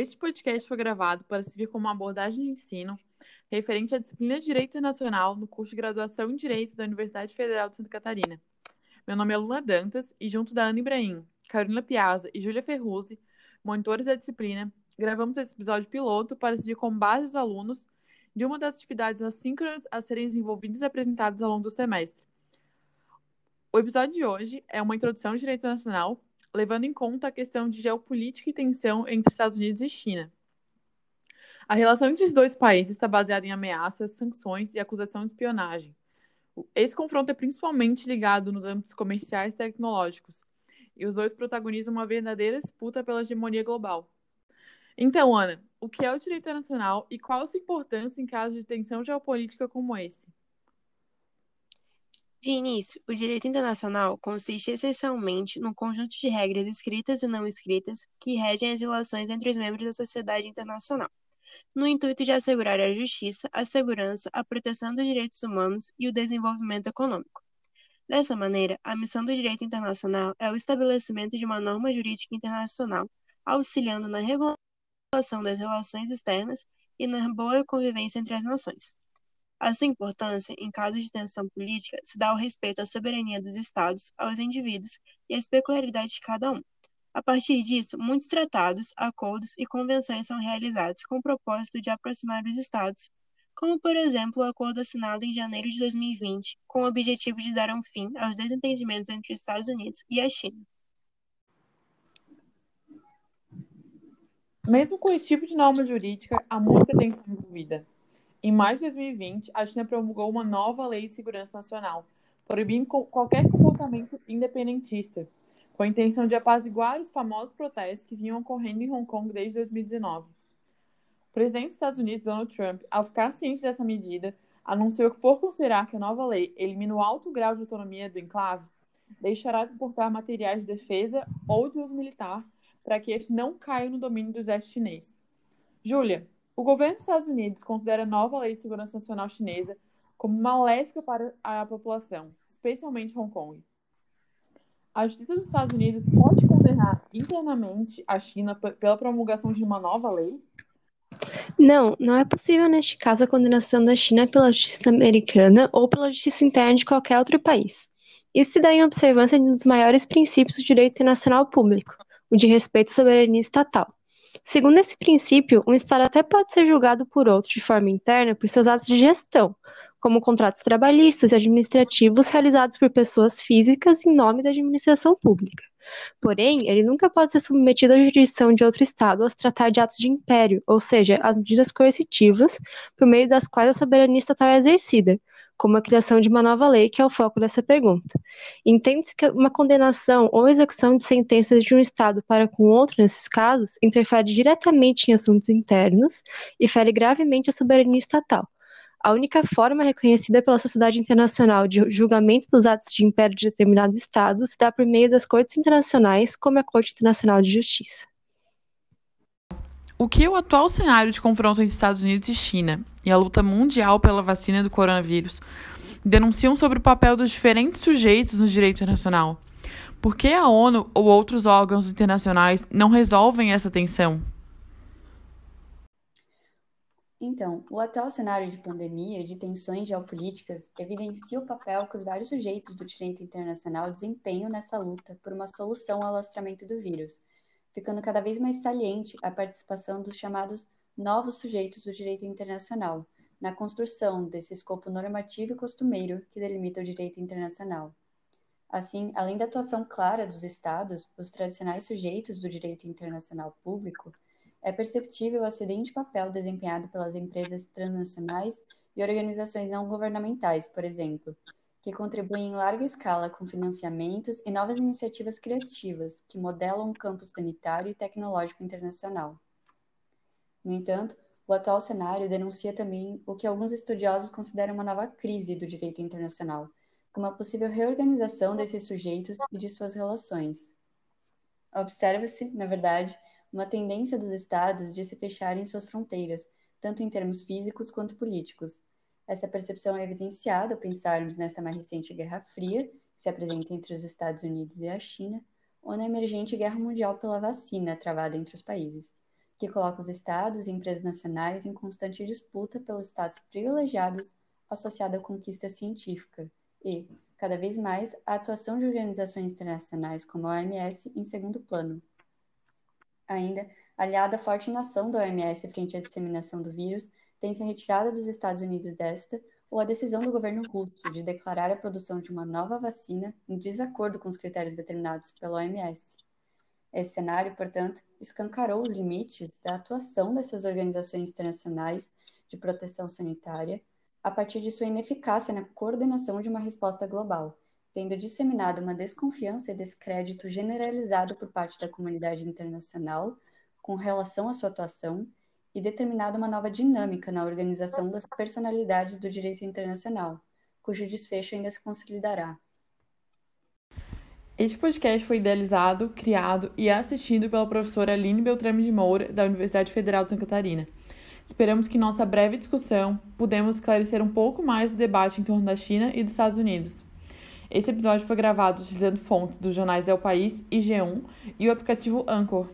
Este podcast foi gravado para servir como uma abordagem de ensino referente à disciplina de Direito Internacional no curso de graduação em Direito da Universidade Federal de Santa Catarina. Meu nome é Luna Dantas e, junto da Ana Ibrahim, Carolina Piazza e Júlia Ferruzzi, monitores da disciplina, gravamos esse episódio piloto para servir como base aos alunos de uma das atividades assíncronas a serem desenvolvidas e apresentadas ao longo do semestre. O episódio de hoje é uma introdução ao direito nacional, levando em conta a questão de geopolítica e tensão entre Estados Unidos e China. A relação entre os dois países está baseada em ameaças, sanções e acusação de espionagem. Esse confronto é principalmente ligado nos âmbitos comerciais e tecnológicos, e os dois protagonizam uma verdadeira disputa pela hegemonia global. Então, Ana, o que é o direito internacional e qual a sua importância em casos de tensão geopolítica como esse? De início, o direito internacional consiste essencialmente num conjunto de regras escritas e não escritas que regem as relações entre os membros da sociedade internacional, no intuito de assegurar a justiça, a segurança, a proteção dos direitos humanos e o desenvolvimento econômico. Dessa maneira, a missão do direito internacional é o estabelecimento de uma norma jurídica internacional, auxiliando na regulação das relações externas e na boa convivência entre as nações. A sua importância, em casos de tensão política, se dá ao respeito à soberania dos Estados, aos indivíduos e à peculiaridade de cada um. A partir disso, muitos tratados, acordos e convenções são realizados com o propósito de aproximar os Estados, como, por exemplo, o acordo assinado em janeiro de 2020, com o objetivo de dar um fim aos desentendimentos entre os Estados Unidos e a China. Mesmo com esse tipo de norma jurídica, há muita tensão envolvida. Em maio de 2020, a China promulgou uma nova lei de segurança nacional, proibindo qualquer comportamento independentista, com a intenção de apaziguar os famosos protestos que vinham ocorrendo em Hong Kong desde 2019. O presidente dos Estados Unidos, Donald Trump, ao ficar ciente dessa medida, anunciou que, por considerar que a nova lei elimina o alto grau de autonomia do enclave, deixará de exportar materiais de defesa ou de uso militar para que estes não caiam no domínio do exército chinês. Júlia, o governo dos Estados Unidos considera a nova Lei de Segurança Nacional Chinesa como maléfica para a população, especialmente Hong Kong. A Justiça dos Estados Unidos pode condenar internamente a China pela promulgação de uma nova lei? Não, não é possível neste caso a condenação da China pela justiça americana ou pela justiça interna de qualquer outro país. Isso se dá em observância de um dos maiores princípios do direito internacional público, o de respeito à soberania estatal. Segundo esse princípio, um Estado até pode ser julgado por outro de forma interna por seus atos de gestão, como contratos trabalhistas e administrativos realizados por pessoas físicas em nome da administração pública. Porém, ele nunca pode ser submetido à jurisdição de outro Estado ao se tratar de atos de império, ou seja, as medidas coercitivas por meio das quais a soberania estatal é exercida, como a criação de uma nova lei, que é o foco dessa pergunta. Entende-se que uma condenação ou execução de sentenças de um Estado para com outro, nesses casos, interfere diretamente em assuntos internos e fere gravemente a soberania estatal. A única forma reconhecida pela sociedade internacional de julgamento dos atos de império de determinados Estados se dá por meio das cortes internacionais, como a Corte Internacional de Justiça. O que o atual cenário de confronto entre Estados Unidos e China e a luta mundial pela vacina do coronavírus denunciam sobre o papel dos diferentes sujeitos no direito internacional? Por que a ONU ou outros órgãos internacionais não resolvem essa tensão? Então, o atual cenário de pandemia e de tensões geopolíticas evidencia o papel que os vários sujeitos do direito internacional desempenham nessa luta por uma solução ao alastramento do vírus, ficando cada vez mais saliente a participação dos chamados novos sujeitos do direito internacional na construção desse escopo normativo e costumeiro que delimita o direito internacional. Assim, além da atuação clara dos Estados, os tradicionais sujeitos do direito internacional público, é perceptível o acidente papel desempenhado pelas empresas transnacionais e organizações não governamentais, por exemplo, que contribuem em larga escala com financiamentos e novas iniciativas criativas que modelam o campo sanitário e tecnológico internacional. No entanto, o atual cenário denuncia também o que alguns estudiosos consideram uma nova crise do direito internacional, como a possível reorganização desses sujeitos e de suas relações. Observa-se, na verdade, uma tendência dos estados de se fecharem suas fronteiras, tanto em termos físicos quanto políticos, essa percepção é evidenciada ao pensarmos nessa mais recente Guerra Fria, que se apresenta entre os Estados Unidos e a China, ou na emergente Guerra Mundial pela vacina travada entre os países, que coloca os estados e empresas nacionais em constante disputa pelos status privilegiados associada à conquista científica e, cada vez mais, a atuação de organizações internacionais como a OMS em segundo plano. Ainda, aliada à forte inação da OMS frente à disseminação do vírus, tem-se a retirada dos Estados Unidos desta ou a decisão do governo russo de declarar a produção de uma nova vacina em desacordo com os critérios determinados pela OMS. Esse cenário, portanto, escancarou os limites da atuação dessas organizações internacionais de proteção sanitária a partir de sua ineficácia na coordenação de uma resposta global, tendo disseminado uma desconfiança e descrédito generalizado por parte da comunidade internacional com relação à sua atuação e determinado uma nova dinâmica na organização das personalidades do direito internacional, cujo desfecho ainda se consolidará. Este podcast foi idealizado, criado e assistido pela professora Aline Beltrame de Moura, da Universidade Federal de Santa Catarina. Esperamos que nossa breve discussão pudemos esclarecer um pouco mais o debate em torno da China e dos Estados Unidos. Esse episódio foi gravado utilizando fontes dos jornais El País e G1 e o aplicativo Anchor.